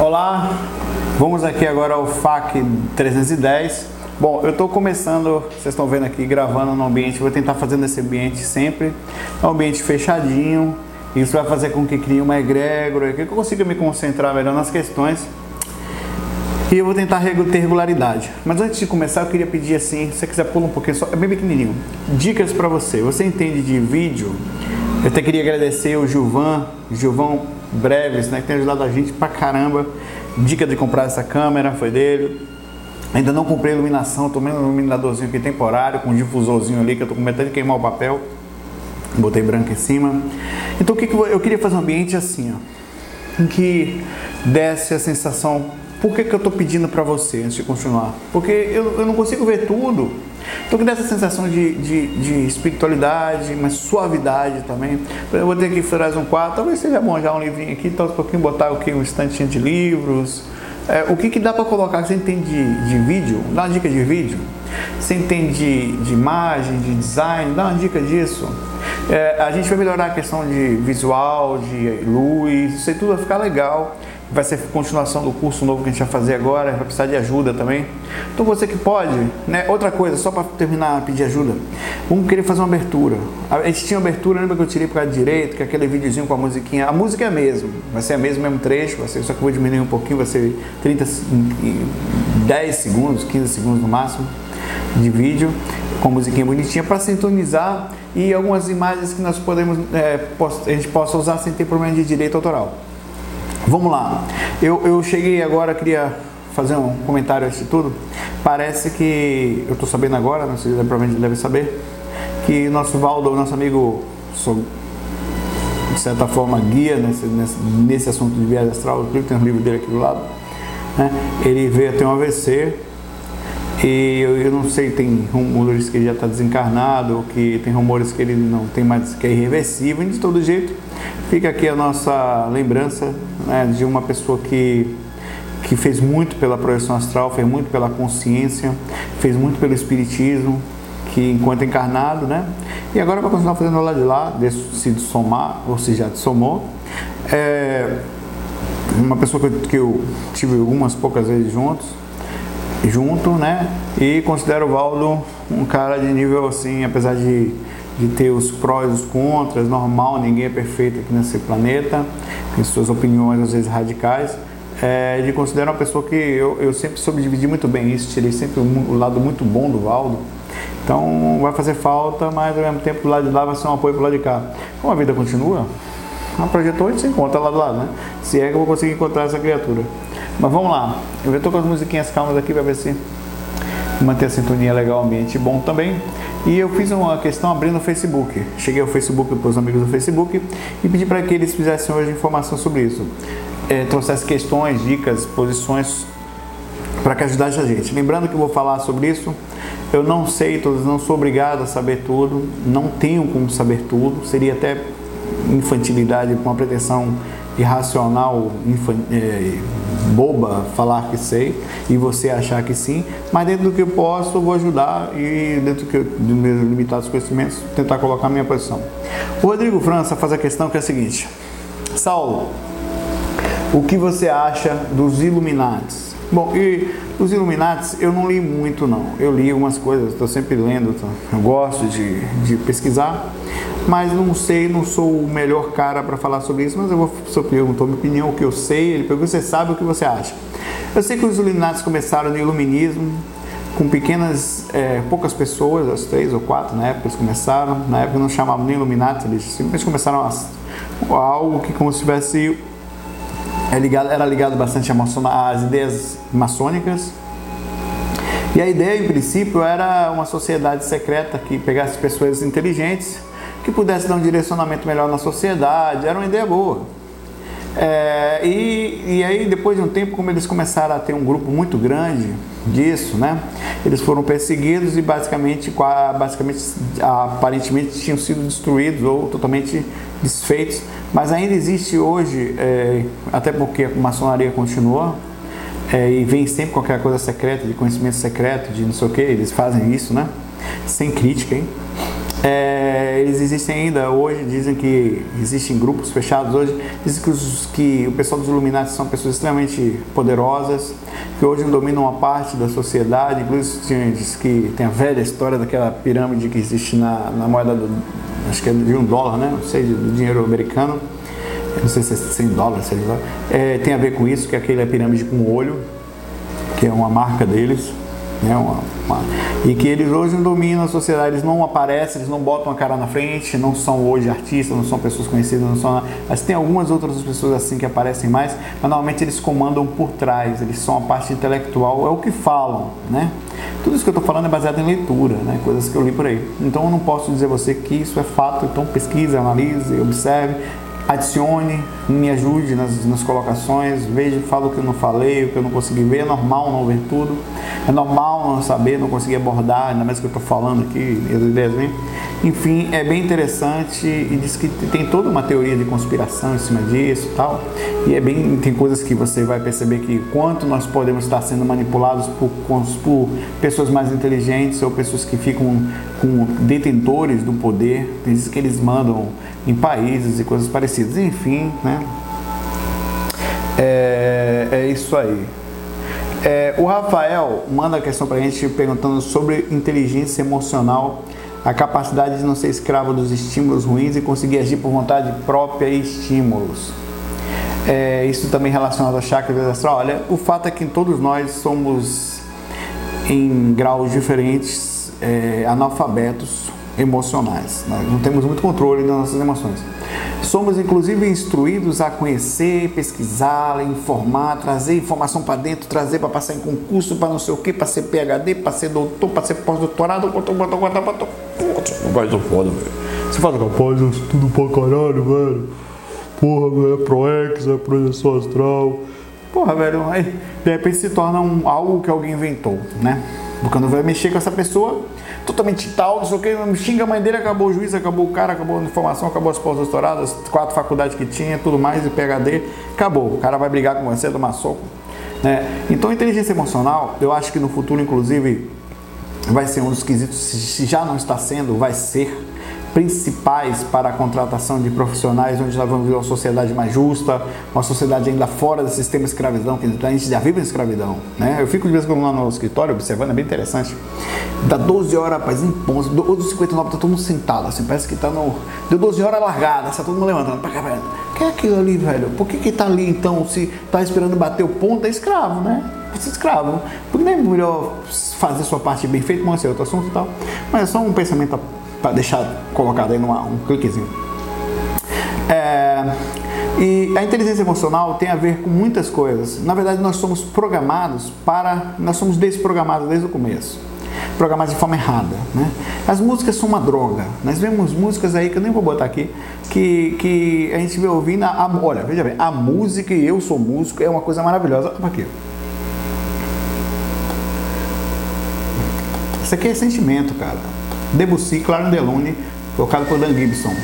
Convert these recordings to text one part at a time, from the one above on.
Olá, vamos aqui agora ao FAC 310. Bom, eu estou começando, vocês estão vendo aqui, gravando no ambiente, vou tentar fazer nesse ambiente sempre, é um ambiente fechadinho, isso vai fazer com que crie uma egrégora, que eu consiga me concentrar melhor nas questões e eu vou tentar ter regularidade. Mas antes de começar, eu queria pedir assim, se você quiser pular um pouquinho, só, é bem pequenininho, dicas para você. Você entende de vídeo? Eu até queria agradecer o Gilvan, Gilvão Breves, né, que tem ajudado a gente pra caramba. Dica de comprar essa câmera foi dele. Ainda não comprei iluminação, tô vendo um iluminadorzinho aqui temporário, com um difusorzinho ali, que eu tô com medo de queimar o papel. Botei branco em cima. Então o que, que eu, eu queria fazer um ambiente assim, ó, em que desse a sensação por que, que eu estou pedindo para você antes de continuar? Porque eu, eu não consigo ver tudo. Então, que dá essa sensação de, de, de, espiritualidade, mas suavidade também. Eu vou ter aqui um quarto, talvez seja bom já um livrinho aqui, então um pouquinho botar o que um estantinho de livros. É, o que, que dá para colocar? Você entende de, de vídeo? Dá uma dica de vídeo. Você entende de, de imagem, de design? Dá uma dica disso. É, a gente vai melhorar a questão de visual, de luz, isso aí tudo vai ficar legal vai ser continuação do curso novo que a gente vai fazer agora, vai precisar de ajuda também. Então você que pode, né? Outra coisa, só para terminar, pedir ajuda. Vamos querer fazer uma abertura. A gente tinha abertura, lembra que eu tirei para direito, que é aquele videozinho com a musiquinha. A música é a mesma, vai ser a mesma, mesmo trecho, vai ser, só que eu vou diminuir um pouquinho, vai ser 30, 10 segundos, 15 segundos no máximo de vídeo, com a musiquinha bonitinha, para sintonizar e algumas imagens que nós podemos, é, a gente possa usar sem ter problema de direito autoral. Vamos lá. Eu, eu cheguei agora, queria fazer um comentário a isso tudo. Parece que, eu estou sabendo agora, não sei, provavelmente deve saber, que nosso Valdo, nosso amigo, de certa forma, guia nesse, nesse, nesse assunto de viagem astral, tem um livro dele aqui do lado, né? ele veio a ter um AVC e eu, eu, não sei, tem rumores que ele já está desencarnado, ou que tem rumores que ele não tem mais, que é irreversível, de todo jeito Fica aqui a nossa lembrança né, de uma pessoa que, que fez muito pela projeção astral, fez muito pela consciência, fez muito pelo espiritismo, que enquanto encarnado, né? E agora vai continuar fazendo lá de lá, se somar, ou se já somou. É uma pessoa que eu, que eu tive algumas poucas vezes juntos, junto, né? E considero o Valdo um cara de nível assim, apesar de de ter os prós e os contras, normal, ninguém é perfeito aqui nesse planeta, tem suas opiniões às vezes radicais. É, de considerar uma pessoa que eu, eu sempre soube dividir muito bem isso, tirei sempre o, o lado muito bom do Valdo. Então vai fazer falta, mas ao mesmo tempo do lado de lá vai ser um apoio pro lado de cá. Como a vida continua, a projetou a gente se encontra lá do lado, né? Se é que eu vou conseguir encontrar essa criatura. Mas vamos lá, eu estou com as musiquinhas calmas aqui para ver se manter a sintonia legal, ambiente bom também. E eu fiz uma questão abrindo o Facebook. Cheguei ao Facebook para os amigos do Facebook e pedi para que eles fizessem hoje informação sobre isso. É, trouxessem questões, dicas, posições para que ajudasse a gente. Lembrando que eu vou falar sobre isso. Eu não sei todos, não sou obrigado a saber tudo, não tenho como saber tudo, seria até infantilidade com uma pretensão irracional, é, boba falar que sei e você achar que sim, mas dentro do que eu posso, eu vou ajudar e dentro do dos meus limitados conhecimentos, tentar colocar a minha posição. O Rodrigo França faz a questão que é a seguinte: Saulo, o que você acha dos Illuminates? Bom, e os Illuminates eu não li muito não. Eu li algumas coisas, estou sempre lendo, eu gosto de, de pesquisar mas não sei, não sou o melhor cara para falar sobre isso, mas eu vou, eu perguntou minha opinião, o que eu sei, ele perguntou, você sabe o que você acha? Eu sei que os Illuminati começaram no iluminismo, com pequenas, é, poucas pessoas, as três ou quatro na época eles começaram, na época não chamavam nem Illuminati, eles simplesmente começaram a algo que como se tivesse é ligado, era ligado bastante às ideias maçônicas, e a ideia, em princípio, era uma sociedade secreta que pegasse pessoas inteligentes que pudesse dar um direcionamento melhor na sociedade, era uma ideia boa. É, e, e aí, depois de um tempo, como eles começaram a ter um grupo muito grande disso, né? Eles foram perseguidos e basicamente, basicamente aparentemente tinham sido destruídos ou totalmente desfeitos. Mas ainda existe hoje, é, até porque a maçonaria continua é, e vem sempre aquela coisa secreta, de conhecimento secreto, de não sei o que, eles fazem isso, né? Sem crítica, hein? É, eles existem ainda hoje, dizem que existem grupos fechados hoje, dizem que, os, que o pessoal dos Illuminati são pessoas extremamente poderosas, que hoje dominam uma parte da sociedade, inclusive diz que tem a velha história daquela pirâmide que existe na, na moeda do, acho que é de um dólar, né? não sei, do dinheiro americano, não sei se é 100 dólares, sei lá. É, tem a ver com isso, que aquele é pirâmide com olho, que é uma marca deles né? Uma, uma, e que eles hoje dominam a sociedade, eles não aparecem, eles não botam a cara na frente, não são hoje artistas, não são pessoas conhecidas, não são. Mas tem algumas outras pessoas assim que aparecem mais, mas normalmente eles comandam por trás, eles são a parte intelectual, é o que falam, né? Tudo isso que eu estou falando é baseado em leitura, né? coisas que eu li por aí. Então eu não posso dizer a você que isso é fato, então pesquise, analise, observe, adicione, me ajude nas, nas colocações, veja, fala o que eu não falei, o que eu não consegui ver, é normal não ver tudo, é normal não saber, não conseguir abordar, ainda mais que eu estou falando aqui, as ideias vêm. Enfim, é bem interessante e diz que tem toda uma teoria de conspiração em cima disso e tal. E é bem, tem coisas que você vai perceber que quanto nós podemos estar sendo manipulados por, por pessoas mais inteligentes ou pessoas que ficam com detentores do poder, diz que eles mandam em países e coisas parecidas. Enfim, né? É, é isso aí. É, o Rafael manda a questão para a gente perguntando sobre inteligência emocional, a capacidade de não ser escravo dos estímulos ruins e conseguir agir por vontade própria e estímulos. É, isso também relacionado ao chakra astral. Olha, o fato é que todos nós somos em graus diferentes é, analfabetos emocionais. Nós não temos muito controle das nossas emoções. Somos inclusive instruídos a conhecer, pesquisar, informar, trazer informação para dentro, trazer para passar em concurso, para não sei o que, para ser PhD, para ser doutor, para ser pós-doutorado, Mas eu foda, velho. Você fala, rapaz, eu estudo pra caralho, velho. Porra, velho, é ProEx, é projeção astral. Porra, velho, aí de repente se torna um, algo que alguém inventou, né? Porque quando vai mexer com essa pessoa, totalmente tal, não sei o que, xinga a mãe dele, acabou o juiz, acabou o cara, acabou a informação, acabou as pós-doutoradas, quatro faculdades que tinha, tudo mais, e PHD, acabou. O cara vai brigar com você, tomar soco. Né? Então, inteligência emocional, eu acho que no futuro, inclusive, vai ser um dos quesitos, se já não está sendo, vai ser principais para a contratação de profissionais, onde nós vamos ver uma sociedade mais justa, uma sociedade ainda fora do sistema de escravidão, que a gente já vive em escravidão. Né? Eu fico de vez em quando lá no escritório observando, é bem interessante. Dá 12 horas, rapaz, em ponto, 12 59 tá todo mundo sentado, assim, parece que tá no. Deu 12 horas largada, está todo mundo levantando. O que é aquilo ali, velho? Por que que tá ali então, se tá esperando bater o ponto, é escravo, né? Você é escravo. Por que não é melhor fazer sua parte bem feita, mas é outro assunto e tal. Mas é só um pensamento para deixar colocado aí numa, um cliquezinho. É, e a inteligência emocional tem a ver com muitas coisas. Na verdade, nós somos programados para. Nós somos desprogramados desde o começo. Programados de forma errada. Né? As músicas são uma droga. Nós vemos músicas aí que eu nem vou botar aqui, que, que a gente vê ouvindo. A, olha, veja bem, a música e eu sou músico é uma coisa maravilhosa. Olha aqui. Isso aqui é sentimento, cara. Debussy, Claro Delune, tocado por Dan Gibson.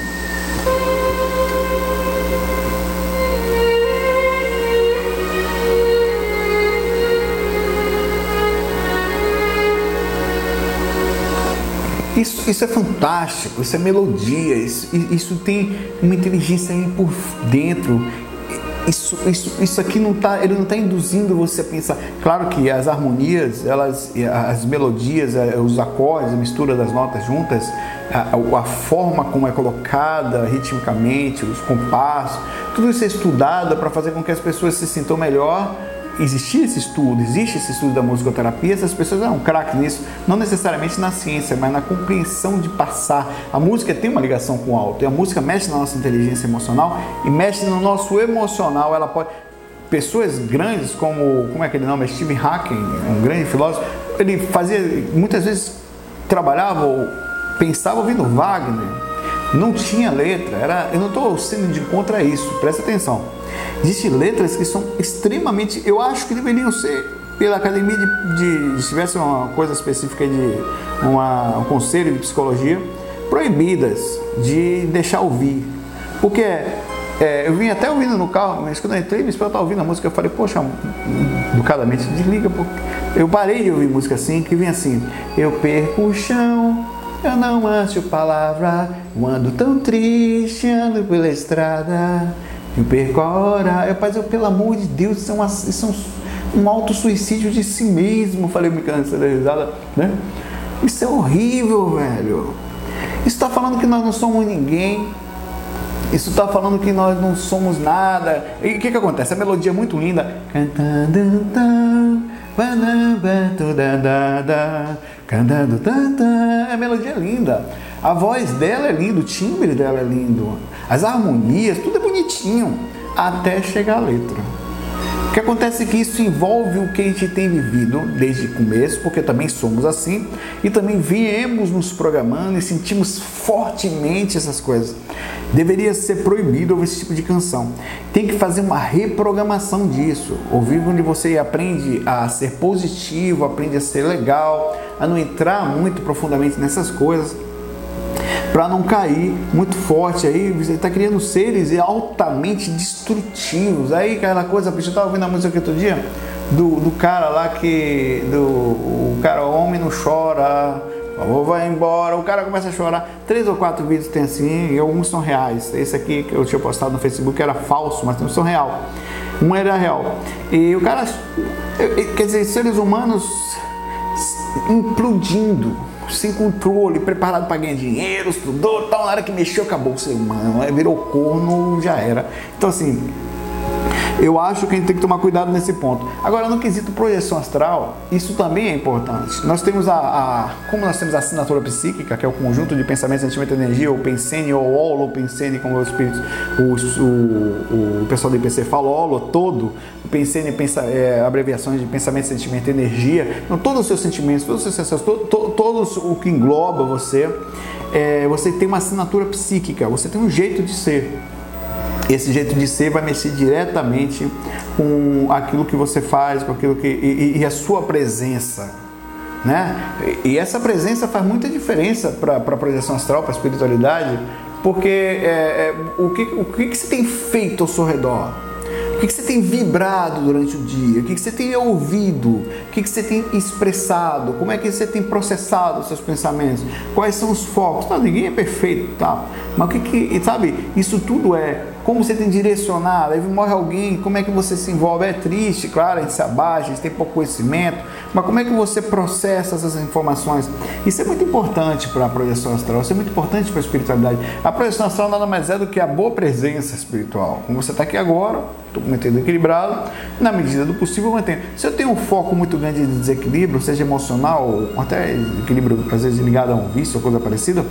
Isso, isso é fantástico, isso é melodia, isso, isso tem uma inteligência aí por dentro isso, isso, isso aqui não tá, ele não está induzindo você a pensar. Claro que as harmonias, elas, as melodias, eh, os acordes, a mistura das notas juntas, a, a forma como é colocada ritmicamente, os compassos, tudo isso é estudado para fazer com que as pessoas se sintam melhor existia esse estudo, existe esse estudo da musicoterapia, essas pessoas eram craques nisso, não necessariamente na ciência, mas na compreensão de passar. A música tem uma ligação com o alto, e a música mexe na nossa inteligência emocional e mexe no nosso emocional. Ela pode. Pessoas grandes como, como é aquele nome? Steve Hawking, um grande filósofo, ele fazia, muitas vezes trabalhava ou pensava ouvindo Wagner, não tinha letra, era, eu não estou sendo de contra isso, presta atenção Existem letras que são extremamente. Eu acho que deveriam ser pela academia de, de se tivesse uma coisa específica de uma, um conselho de psicologia, proibidas de deixar ouvir. Porque é, eu vim até ouvindo no carro, mas quando eu entrei, me esposa ouvindo a música, eu falei, poxa, educadamente, desliga. Porque... Eu parei de ouvir música assim, que vem assim, eu perco o chão, Eu não acho palavra, eu ando tão triste, ando pela estrada. Eu perco a hora. Eu, pai, eu, pelo amor de Deus, isso é, uma, isso é um, um auto-suicídio de si mesmo. Falei me cansei da risada, né? Isso é horrível, velho. Isso está falando que nós não somos ninguém. Isso está falando que nós não somos nada. E o que, que acontece? A melodia é muito linda. Cantando cantando a melodia é linda. A voz dela é linda, o timbre dela é lindo. As harmonias, tudo é bonitinho. Até chegar a letra. Que acontece é que isso envolve o que a gente tem vivido desde o começo, porque também somos assim, e também viemos nos programando e sentimos fortemente essas coisas. Deveria ser proibido ouvir esse tipo de canção. Tem que fazer uma reprogramação disso. Ouvir onde você aprende a ser positivo, aprende a ser legal, a não entrar muito profundamente nessas coisas para não cair muito forte aí, você está criando seres altamente destrutivos. Aí aquela coisa, eu estava ouvindo a música outro dia do, do cara lá que do o cara homem não chora, favor vai embora, o cara começa a chorar. Três ou quatro vídeos tem assim, e alguns são reais. Esse aqui que eu tinha postado no Facebook era falso, mas tem são real. Um era real. E o cara, quer dizer, seres humanos implodindo sem controle, preparado para ganhar dinheiro, estudou, tal, na hora que mexeu, acabou o ser humano, virou corno, já era. Então, assim, eu acho que a gente tem que tomar cuidado nesse ponto. Agora, no quesito projeção astral, isso também é importante. Nós temos a, a como nós temos a assinatura psíquica, que é o conjunto de pensamento, sentimento e energia, ou pensene, ou olo, pensene, como os espíritos, o, o, o pessoal do IPC fala, olo todo, pensene, pensa, é, abreviações de pensamento, sentimento e energia. Então, todos os seus sentimentos, todos os seus sensações, to, to, todos o que engloba você, é, você tem uma assinatura psíquica, você tem um jeito de ser. Esse jeito de ser vai mexer diretamente com aquilo que você faz, com aquilo que e, e a sua presença, né? E essa presença faz muita diferença para a projeção astral, para a espiritualidade, porque é, é, o, que, o que, que você tem feito ao seu redor? O que, que você tem vibrado durante o dia? O que, que você tem ouvido? O que, que você tem expressado? Como é que você tem processado os seus pensamentos? Quais são os focos? Não, ninguém é perfeito, tá? Mas o que que, sabe, isso tudo é como você tem direcionado, aí morre alguém, como é que você se envolve? É triste, claro, a gente se abaixa, a gente tem pouco conhecimento, mas como é que você processa essas informações? Isso é muito importante para a projeção astral, isso é muito importante para a espiritualidade. A projeção astral nada mais é do que a boa presença espiritual. Como você está aqui agora, estou mantendo equilibrado, na medida do possível mantendo. Se eu tenho um foco muito grande de desequilíbrio, seja emocional ou até equilíbrio às vezes ligado a um vício ou coisa parecida,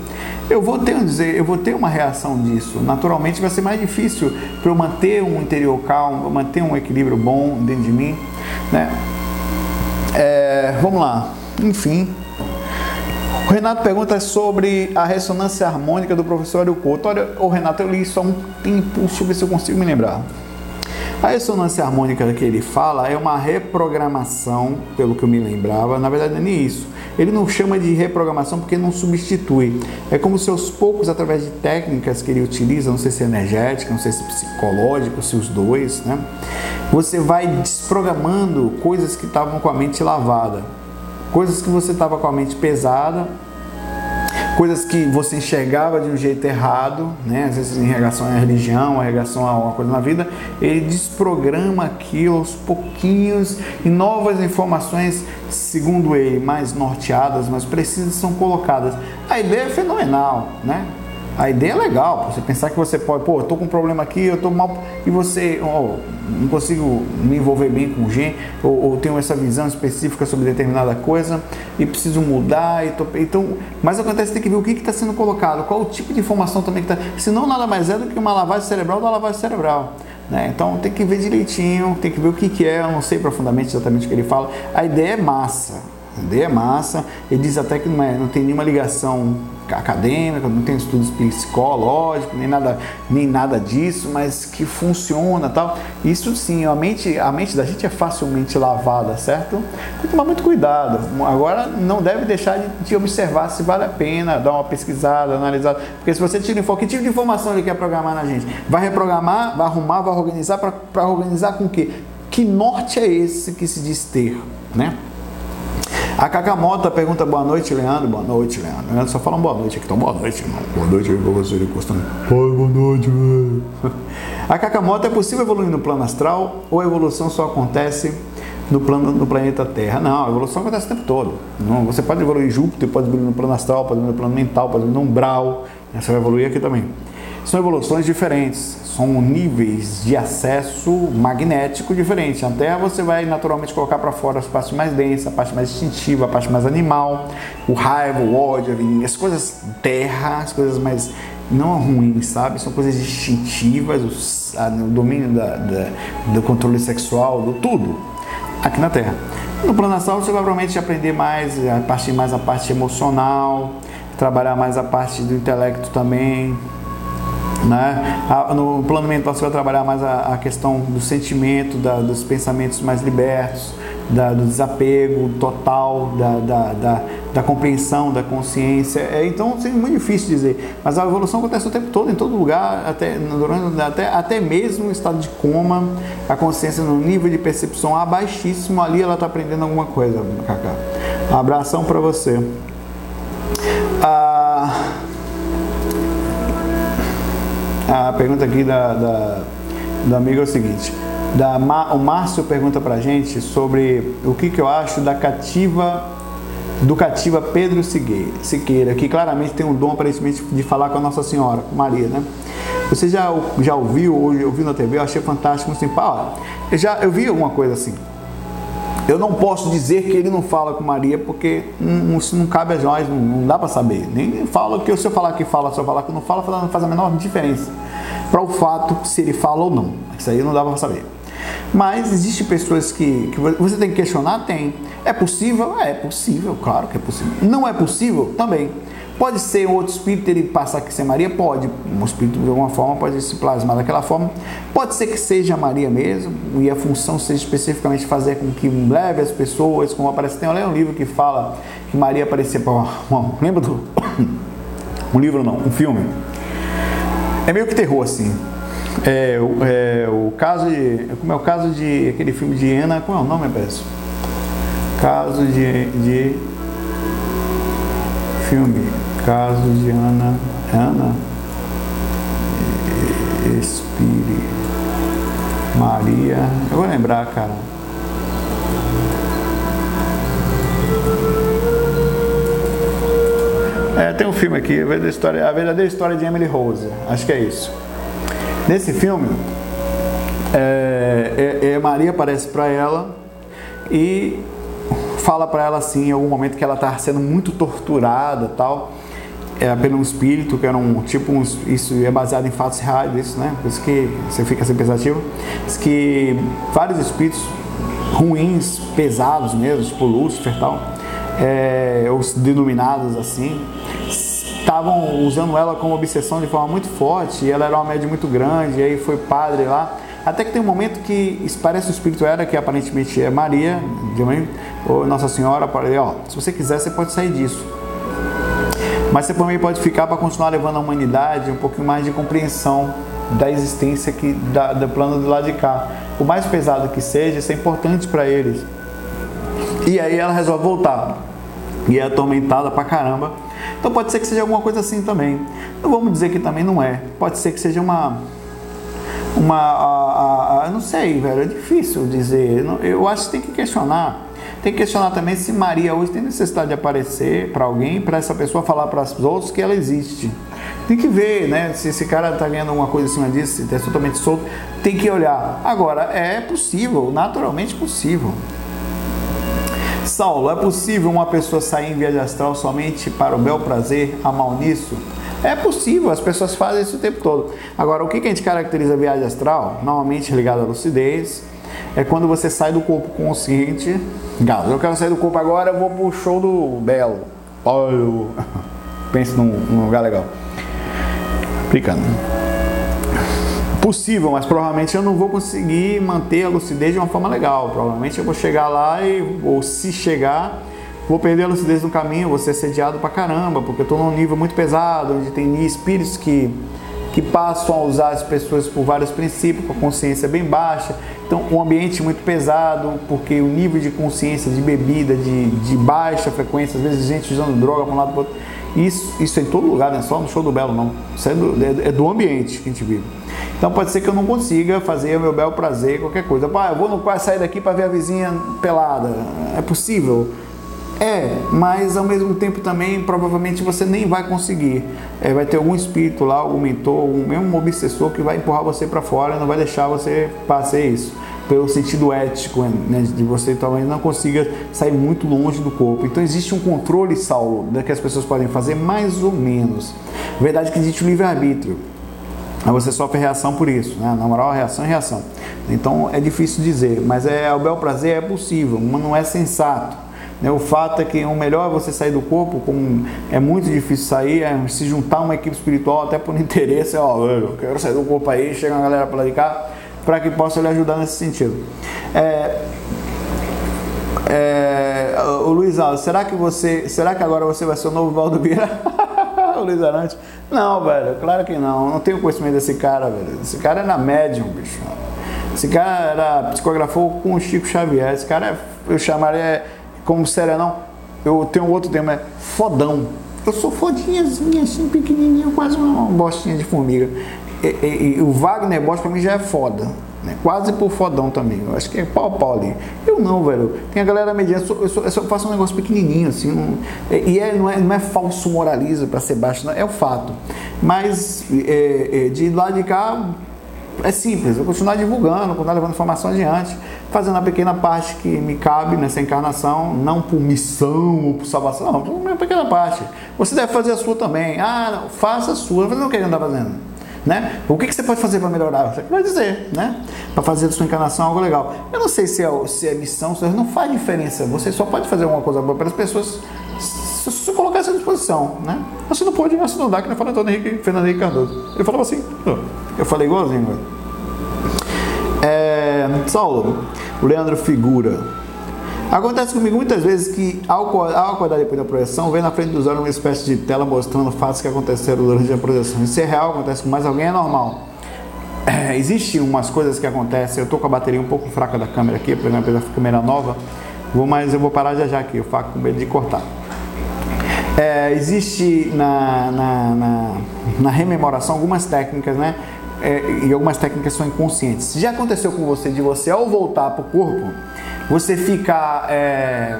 eu vou ter, eu vou ter uma reação disso. Naturalmente vai ser mais difícil difícil para eu manter um interior calmo, manter um equilíbrio bom dentro de mim, né? É, vamos lá, enfim. O Renato pergunta sobre a ressonância harmônica do professor Ario Couto. Olha, o Renato, eu li isso há um tempo, deixa eu ver se eu consigo me lembrar. A ressonância harmônica que ele fala é uma reprogramação, pelo que eu me lembrava, na verdade é nem isso. Ele não chama de reprogramação porque não substitui. É como se aos poucos, através de técnicas que ele utiliza, não sei se é energética, não sei se é psicológico, se os dois, né? Você vai desprogramando coisas que estavam com a mente lavada, coisas que você estava com a mente pesada coisas que você enxergava de um jeito errado, né? às vezes em relação à religião, em relação a uma coisa na vida, ele desprograma aquilo aos pouquinhos e novas informações, segundo ele, mais norteadas, mais precisas, são colocadas. A ideia é fenomenal, né? A ideia é legal, você pensar que você pode, pô, eu tô com um problema aqui, eu tô mal, e você, oh, não consigo me envolver bem com gente, ou, ou, tenho essa visão específica sobre determinada coisa e preciso mudar, e tô, então, mas acontece tem que ver o que está sendo colocado, qual o tipo de informação também que está, senão nada mais é do que uma lavagem cerebral da lavagem cerebral. Né? Então tem que ver direitinho, tem que ver o que, que é, eu não sei profundamente exatamente o que ele fala. A ideia é massa, ideia é massa, ele diz até que não, é, não tem nenhuma ligação acadêmica, não tem estudos psicológicos, nem nada, nem nada disso, mas que funciona tal. Isso sim, a mente, a mente da gente é facilmente lavada, certo? Tem que tomar muito cuidado. Agora não deve deixar de, de observar se vale a pena dar uma pesquisada, analisar, porque se você tira que tipo de informação ele quer programar na gente? Vai reprogramar, vai arrumar, vai organizar para organizar com o quê? Que norte é esse que se diz ter, né? A Cacamoto pergunta boa noite, Leandro. Boa noite, Leandro. Leandro só fala boa noite aqui, então boa noite, irmão. Boa noite aí pra você, encostando. Pai, boa noite, velho. A Cacamoto é possível evoluir no plano astral ou a evolução só acontece no plano do planeta Terra? Não, a evolução acontece o tempo todo. Não, você pode evoluir Júpiter, pode evoluir no plano astral, pode evoluir no plano mental, pode evoluir no umbral. Você vai evoluir aqui também. São evoluções diferentes são níveis de acesso magnético diferentes. A Terra você vai naturalmente colocar para fora as partes mais densas, a parte mais instintiva, a parte mais animal, o raiva, o ódio, as coisas terra, as coisas mais não ruins, sabe? São coisas instintivas, o domínio da, da, do controle sexual, do tudo aqui na Terra. No plano astral você vai provavelmente aprender mais, a parte mais a parte emocional, trabalhar mais a parte do intelecto também, né? No plano mental você vai trabalhar mais a, a questão do sentimento, da, dos pensamentos mais libertos, da, do desapego total, da, da, da, da, compreensão, da consciência. É, então, é muito difícil dizer. Mas a evolução acontece o tempo todo, em todo lugar, até, durante, até, até mesmo no estado de coma, a consciência no nível de percepção abaixíssimo, ali ela está aprendendo alguma coisa, Cacá. Abração para você. Ah, a pergunta aqui da, da, do amigo é o seguinte: da, o Márcio pergunta pra gente sobre o que, que eu acho da cativa do cativa Pedro Siqueira, que claramente tem um dom aparentemente de falar com a Nossa Senhora, Maria, né? Você já, já ouviu ou ouviu na TV? Eu achei fantástico, assim, pá, eu já eu vi alguma coisa assim. Eu não posso dizer que ele não fala com Maria, porque não, isso não cabe a nós, não, não dá para saber. Nem falo que se eu falar que fala, se eu falar que não fala, não faz a menor diferença para o fato se ele fala ou não. Isso aí não dá para saber. Mas existem pessoas que, que você tem que questionar? Tem. É possível? É possível, claro que é possível. Não é possível? Também. Pode ser um outro espírito ele passar aqui ser Maria? Pode. Um espírito de alguma forma pode se plasmar daquela forma. Pode ser que seja Maria mesmo e a função seja especificamente fazer com que leve as pessoas, como aparece. Tem um livro que fala que Maria aparecia para. Lembra do. Um livro não, um filme. É meio que terror assim. É, é, o caso de. Como é o caso de aquele filme de Ana. Qual é o nome, peço? Caso de, de filme caso de Ana, Ana Espire Maria, eu vou lembrar, cara. É, tem um filme aqui, a verdadeira história, a verdadeira história de Emily Rose, acho que é isso. Nesse filme, é, é, é Maria aparece para ela e fala para ela assim, em algum momento que ela está sendo muito torturada, tal é pelo espírito, que era um tipo, um, isso é baseado em fatos reais, isso, né? Por isso que você fica assim pensativo. Diz que vários espíritos ruins, pesados mesmo, tipo Lúcifer tal, é, os denominados assim, estavam usando ela como obsessão de forma muito forte, e ela era uma média muito grande, e aí foi padre lá. Até que tem um momento que parece o espírito era, que aparentemente é Maria, ou Nossa Senhora, ó, se você quiser, você pode sair disso mas você também pode ficar para continuar levando a humanidade um pouquinho mais de compreensão da existência que da, do plano do lado de cá. O mais pesado que seja, isso é importante para eles. E aí ela resolve voltar. E é atormentada pra caramba. Então pode ser que seja alguma coisa assim também. Não vamos dizer que também não é. Pode ser que seja uma. Uma. A, a, a, não sei, velho. É difícil dizer. Eu acho que tem que questionar tem que questionar também se Maria hoje tem necessidade de aparecer para alguém, para essa pessoa falar para os outros que ela existe. Tem que ver, né? Se esse cara está ganhando alguma coisa em cima disso, se está totalmente solto, tem que olhar. Agora, é possível, naturalmente possível. Saulo, é possível uma pessoa sair em viagem astral somente para o bel prazer, a mal nisso? É possível, as pessoas fazem isso o tempo todo. Agora, o que, a gente caracteriza a viagem astral? Normalmente ligado à lucidez, é quando você sai do corpo consciente. Galo, eu quero sair do corpo agora, eu vou pro show do Belo. Oh, pense num, num lugar legal. Brincando. Possível, mas provavelmente eu não vou conseguir manter a lucidez de uma forma legal. Provavelmente eu vou chegar lá e, ou se chegar, vou perder a lucidez no caminho, vou ser sediado pra caramba, porque eu tô num nível muito pesado, onde tem espíritos que que passam a usar as pessoas por vários princípios, com a consciência bem baixa. Então, um ambiente muito pesado, porque o nível de consciência de bebida de, de baixa frequência, às vezes gente usando droga para um lado para outro. Isso, isso é em todo lugar, não é só no show do Belo, não. Isso é do, é, é do ambiente que a gente vive. Então pode ser que eu não consiga fazer o meu belo prazer, qualquer coisa. Pá, eu vou no quarto sair daqui para ver a vizinha pelada. É possível? É, mas ao mesmo tempo também provavelmente você nem vai conseguir. É, vai ter algum espírito lá, algum mentor, algum mesmo obsessor que vai empurrar você para fora não vai deixar você fazer isso pelo sentido ético, né, de você talvez não consiga sair muito longe do corpo. Então existe um controle, Saulo, que as pessoas podem fazer mais ou menos. Verdade que existe o livre-arbítrio. Você sofre reação por isso, né? Na moral, reação é reação. Então é difícil dizer, mas é o bel prazer é possível, mas não é sensato. Né? O fato é que o melhor é você sair do corpo, como é muito difícil sair, é se juntar uma equipe espiritual até por interesse, ó, eu quero sair do corpo aí, chega a galera para lá de cá, para que possa lhe ajudar nesse sentido. É, é, o Luiz Alves, será que você, será que agora você vai ser o novo Valdo Vieira? o Luiz Arante? Não, velho, claro que não. Não tenho conhecimento desse cara, velho. Esse cara na médium, bicho. Esse cara era, psicografou com o Chico Xavier. Esse cara é, eu chamaria como serenão. Eu tenho outro termo, é fodão. Eu sou fodinhazinha, assim, pequenininho, quase uma bostinha de formiga. E, e, e o Wagner Bosch pra mim já é foda. Né? Quase por fodão também. Eu acho que é pau pau ali. Eu não, velho. Tem a galera mediana, eu, sou, eu, sou, eu só faço um negócio pequenininho, assim. Um, e é, não, é, não é falso moralismo para ser baixo, não, é o fato. Mas é, é, de lá de cá, é simples, eu continuar divulgando, continuar levando informação adiante, fazendo a pequena parte que me cabe nessa encarnação, não por missão ou por salvação, não, por uma pequena parte. Você deve fazer a sua também. Ah, não, faça a sua, mas não quer andar fazendo. Né? O que, que você pode fazer para melhorar? Você vai dizer, né? Para fazer da sua encarnação algo legal. Eu não sei se é, se é missão, se não faz diferença. Você só pode fazer alguma coisa boa para as pessoas se você colocar essa disposição, né? Você não pode, você não dá, que nem fala Antônio Henrique, Fernando Henrique Cardoso. Ele falava assim, eu falei igualzinho, velho. Saulo, o Leandro Figura. Acontece comigo muitas vezes que, ao, ao acordar depois da projeção, vem na frente dos olhos uma espécie de tela mostrando fatos que aconteceram durante a projeção. Isso é real, acontece com mais alguém, é normal. É, Existem umas coisas que acontecem. Eu estou com a bateria um pouco fraca da câmera aqui, por exemplo, a câmera nova. Vou, mas eu vou parar já já aqui, eu faço com medo de cortar. É, existe na, na, na, na, rememoração algumas técnicas, né? É, e algumas técnicas são inconscientes. Já aconteceu com você de você, ao voltar para o corpo, você ficar. É,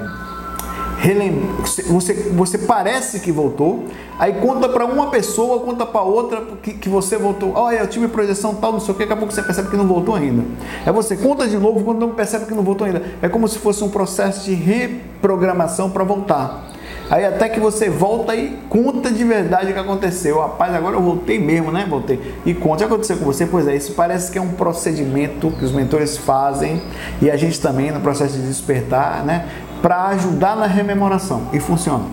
você, você parece que voltou, aí conta para uma pessoa, conta para outra que, que você voltou. Olha, eu tive projeção tal, não sei o que, daqui a pouco você percebe que não voltou ainda. É você conta de novo quando não percebe que não voltou ainda. É como se fosse um processo de reprogramação para voltar. Aí até que você volta e conta de verdade o que aconteceu. Rapaz, agora eu voltei mesmo, né? Voltei. E conta o que aconteceu com você. Pois é, isso parece que é um procedimento que os mentores fazem e a gente também no processo de despertar, né? Para ajudar na rememoração. E funciona.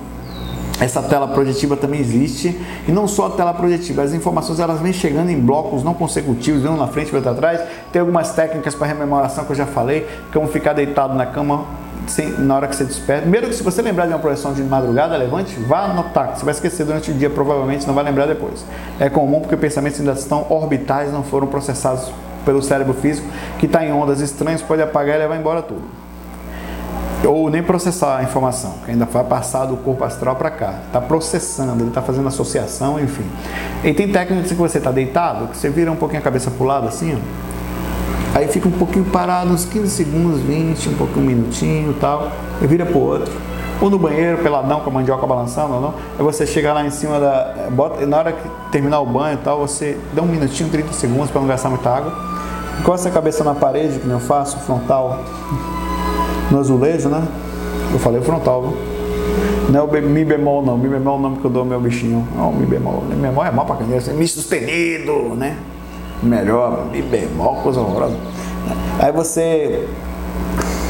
Essa tela projetiva também existe e não só a tela projetiva, as informações elas vêm chegando em blocos não consecutivos, um na frente e outro atrás. Tem algumas técnicas para rememoração que eu já falei, como ficar deitado na cama sem, na hora que você desperta. Primeiro que se você lembrar de uma projeção de madrugada, levante, vá anotar. Você vai esquecer durante o dia, provavelmente não vai lembrar depois. É comum porque pensamentos ainda estão orbitais, não foram processados pelo cérebro físico, que está em ondas estranhas, pode apagar e levar embora tudo. Ou nem processar a informação, que ainda vai passar do corpo astral para cá. Está processando, ele está fazendo associação, enfim. E tem técnicas que você está deitado, que você vira um pouquinho a cabeça para o lado assim, ó Aí fica um pouquinho parado, uns 15 segundos, 20, um pouquinho, um minutinho e tal, e vira pro outro. Ou no banheiro, peladão, com a mandioca balançando ou não. Aí você chega lá em cima da. Bota, na hora que terminar o banho e tal, você dá um minutinho, 30 segundos para não gastar muita água. Encosta a cabeça na parede, que eu faço, frontal, no azulejo, né? Eu falei frontal, viu? Não é o Mi bemol, não. Mi bemol é o nome que eu dou ao meu bichinho. Não, Mi bemol. Mi bemol é mal pra caneta. Mi sustenido, né? Melhor, mi bemol, coisa horrorosa. Aí você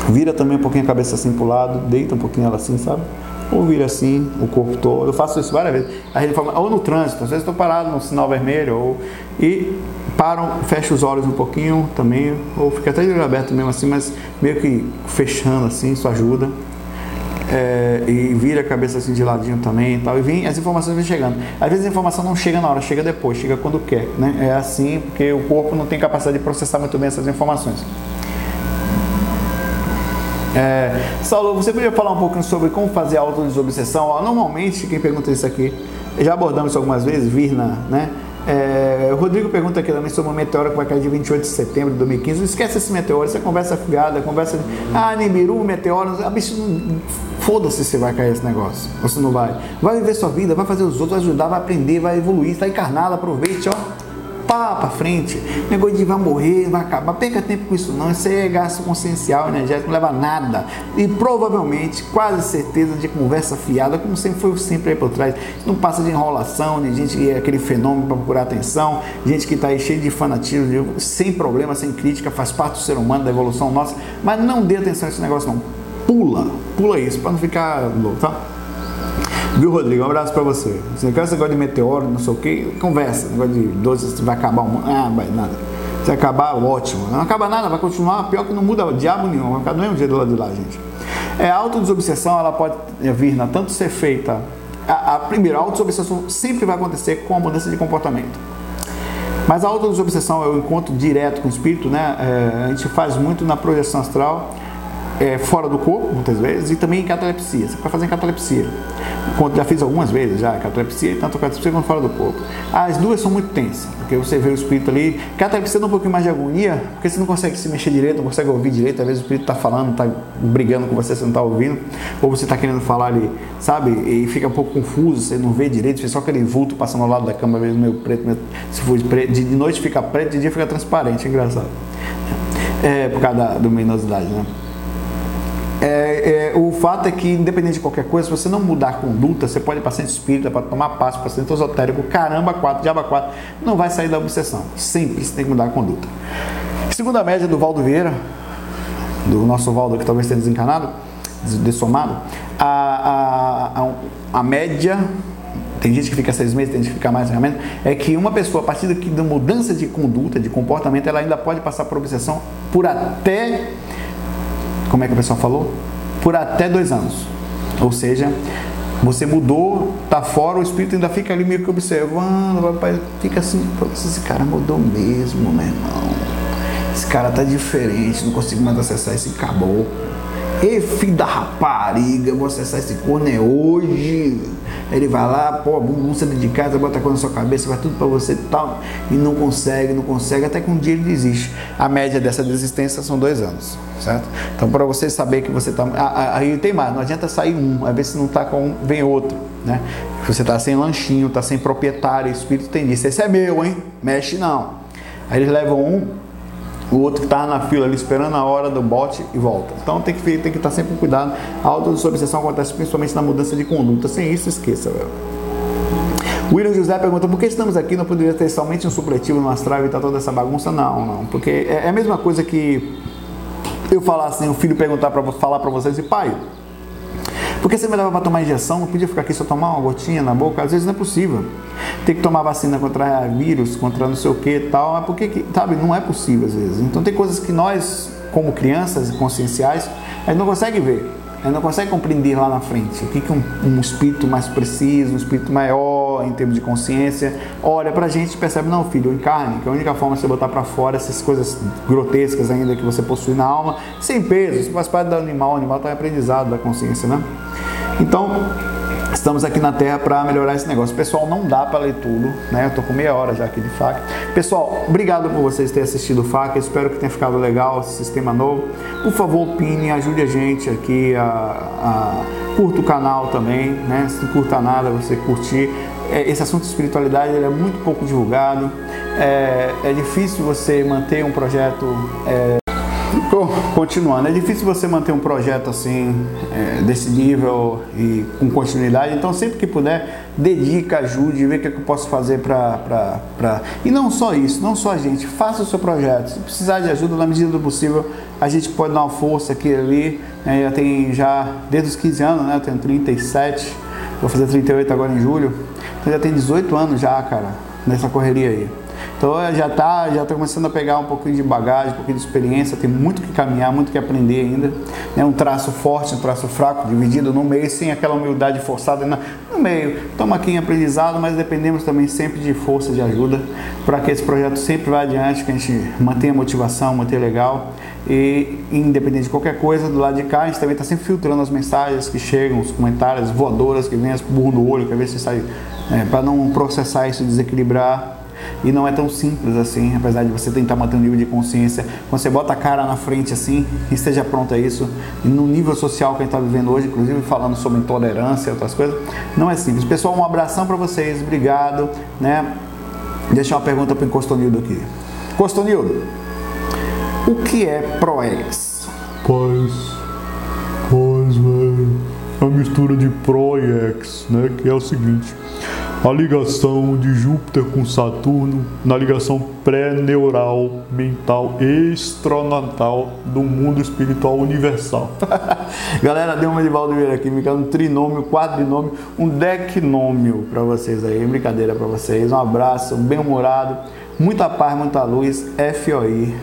vira também um pouquinho a cabeça assim pro lado, deita um pouquinho ela assim, sabe? Ou vira assim, o corpo todo. Eu faço isso várias vezes. Aí ele fala, ou no trânsito, às vezes estou parado no sinal vermelho, ou e param, fecha os olhos um pouquinho também, ou fica até de olho aberto mesmo assim, mas meio que fechando assim, isso ajuda. É, e vira a cabeça assim de ladinho também e tal. E vem, as informações vêm chegando. Às vezes a informação não chega na hora, chega depois, chega quando quer. Né? É assim porque o corpo não tem capacidade de processar muito bem essas informações. É, Saulo, você podia falar um pouquinho sobre como fazer a autodesobsessão? Normalmente, quem pergunta isso aqui, já abordamos isso algumas vezes, Virna, né? É, o Rodrigo pergunta aqui também sobre o meteoro que vai cair de 28 de setembro de 2015. Não esquece esse meteoro, você conversa fiada, conversa. Ah, Nibiru, meteoro. Bicho, foda-se se vai cair esse negócio. Ou se não vai. Vai viver sua vida, vai fazer os outros, vai ajudar, vai aprender, vai evoluir, está encarnado, aproveite, ó pá pra frente. Negócio de vai morrer, vai acabar. Perca tempo com isso não. Isso aí é gasto consciencial, energético, não leva a nada. E provavelmente, quase certeza de conversa fiada, como sempre foi sempre aí por trás. Não passa de enrolação, de gente que é aquele fenômeno para procurar atenção, gente que está aí cheio de fanatismo, sem problema, sem crítica, faz parte do ser humano, da evolução nossa. Mas não dê atenção a esse negócio não. Pula, pula isso, para não ficar louco, tá? Viu, Rodrigo? Um abraço pra você. Você quer esse negócio de meteoro, não sei o que, conversa. Negócio de 12, vai acabar o mundo. Ah, vai nada. Se acabar, ótimo. Não acaba nada, vai continuar. Pior que não muda diabo nenhum. Vai ficar do mesmo jeito lado de lá, gente. É, a autodesobsessão, ela pode vir, na tanto ser feita. A, a primeira, a autodesobsessão sempre vai acontecer com a mudança de comportamento. Mas a autodesobsessão é o encontro direto com o espírito, né? É, a gente faz muito na projeção astral é, fora do corpo, muitas vezes, e também em catalepsia. Você pode fazer em catalepsia. Já fiz algumas vezes já, catalepsia, tanto catalepsia quanto fora do corpo. As duas são muito tensas, porque você vê o espírito ali. Catalepsia dá um pouquinho mais de agonia, porque você não consegue se mexer direito, não consegue ouvir direito. Às vezes o espírito está falando, está brigando com você, você não está ouvindo, ou você está querendo falar ali, sabe? E fica um pouco confuso, você não vê direito, você só aquele vulto passando ao lado da cama, vezes meio preto, meio, se for de noite fica preto, de dia fica transparente, é engraçado. É, por causa da luminosidade, né? É, é, o fato é que, independente de qualquer coisa, se você não mudar a conduta, você pode ir para centro espírita, para tomar passo, para centro esotérico, caramba, quatro, diaba quatro, não vai sair da obsessão. Sempre tem que mudar a conduta. Segundo a média do Valdo Vieira, do nosso Valdo que talvez tenha desencanado, dessomado, a, a, a, a média tem gente que fica seis meses, tem gente que fica mais realmente, é que uma pessoa, a partir da mudança de conduta, de comportamento, ela ainda pode passar por obsessão por até como é que o pessoal falou? Por até dois anos. Ou seja, você mudou, tá fora, o espírito ainda fica ali meio que observando, papai fica assim, esse cara mudou mesmo, meu irmão. Esse cara tá diferente, não consigo mais acessar esse caboclo. Ei, filho da rapariga, vou acessar esse corno é hoje. Ele vai lá, pô, bagunça de casa, bota a coisa na sua cabeça, vai tudo para você tal. E não consegue, não consegue, até que um dia ele desiste. A média dessa desistência são dois anos, certo? Então, para você saber que você está. Aí tem mais, não adianta sair um, às vezes se não está com um, vem outro, né? Você está sem lanchinho, está sem proprietário, espírito tem disso. Esse é meu, hein? Mexe não. Aí eles levam um, o outro está na fila ali esperando a hora do bote e volta. Então tem que, tem que estar sempre com cuidado. A autodesobsessão acontece principalmente na mudança de conduta. Sem isso, esqueça, velho. William José pergunta por que estamos aqui, não poderia ter somente um supletivo no astral e tá toda essa bagunça? Não, não, porque é, é a mesma coisa que eu falar assim, o filho perguntar para falar para vocês, e pai, por que você me leva para tomar injeção? Não podia ficar aqui só tomar uma gotinha na boca? Às vezes não é possível. Tem que tomar vacina contra vírus, contra não sei o que e tal. Mas por que, sabe, não é possível às vezes. Então tem coisas que nós, como crianças conscienciais, a gente não consegue ver. A gente não consegue compreender lá na frente o que, que um, um espírito mais preciso, um espírito maior em termos de consciência olha pra gente e percebe, não, filho, encarne, que a única forma de você botar para fora essas coisas grotescas ainda que você possui na alma, sem peso, isso faz parte do animal, o animal está aprendizado da consciência, né? Então, Estamos aqui na Terra para melhorar esse negócio. Pessoal, não dá para ler tudo, né? Eu tô com meia hora já aqui de FAC. Pessoal, obrigado por vocês terem assistido o FAC. Espero que tenha ficado legal esse sistema novo. Por favor, opine, ajude a gente aqui a, a curta o canal também, né? Se não curta nada, você curtir. É, esse assunto de espiritualidade ele é muito pouco divulgado. É, é difícil você manter um projeto é, Continuando, é difícil você manter um projeto assim, é, desse nível e com continuidade, então sempre que puder, dedica, ajude, vê o que, é eu posso fazer para. E não só isso, não só a gente, faça o seu projeto. Se precisar de ajuda, na medida do possível, a gente pode dar uma força aqui e ali. Né? Já tem já, desde os 15 anos, né? Eu tenho 37, vou fazer 38 agora em julho, já tem 18 anos já, cara, nessa correria aí. Então já está já tá começando a pegar um pouquinho de bagagem, um pouquinho de experiência, tem muito que caminhar, muito que aprender ainda. né, um traço forte, um traço fraco, dividido no meio, sem aquela humildade forçada no meio. Estamos aqui em aprendizado, mas dependemos também sempre de força, de ajuda, para que esse projeto sempre vá adiante, que a gente mantenha a motivação, mantenha legal. E independente de qualquer coisa, do lado de cá, a gente também está sempre filtrando as mensagens que chegam, os comentários, voadoras que vêm, as burro no olho, que às vezes você sai, é, para não processar isso, desequilibrar e não é tão simples assim, apesar de você tentar manter um nível de consciência. Quando você bota a cara na frente assim, esteja pronto a isso, e no nível social que a gente está vivendo hoje, inclusive falando sobre intolerância e outras coisas, não é simples. Pessoal, um abração para vocês, obrigado. Né? Deixar uma pergunta para o Encostonildo aqui. Encostonildo, o que é ProEx? Pois, pois, velho, é uma mistura de Pro e Ex, né? Que é o seguinte a ligação de Júpiter com Saturno na ligação pré-neural, mental, extranatal do mundo espiritual universal. Galera, deu uma de Valdeira aqui, me um trinômio, quadrinômio, um decnômio para vocês aí, brincadeira para vocês. Um abraço, bem humorado, muita paz, muita luz, FOI.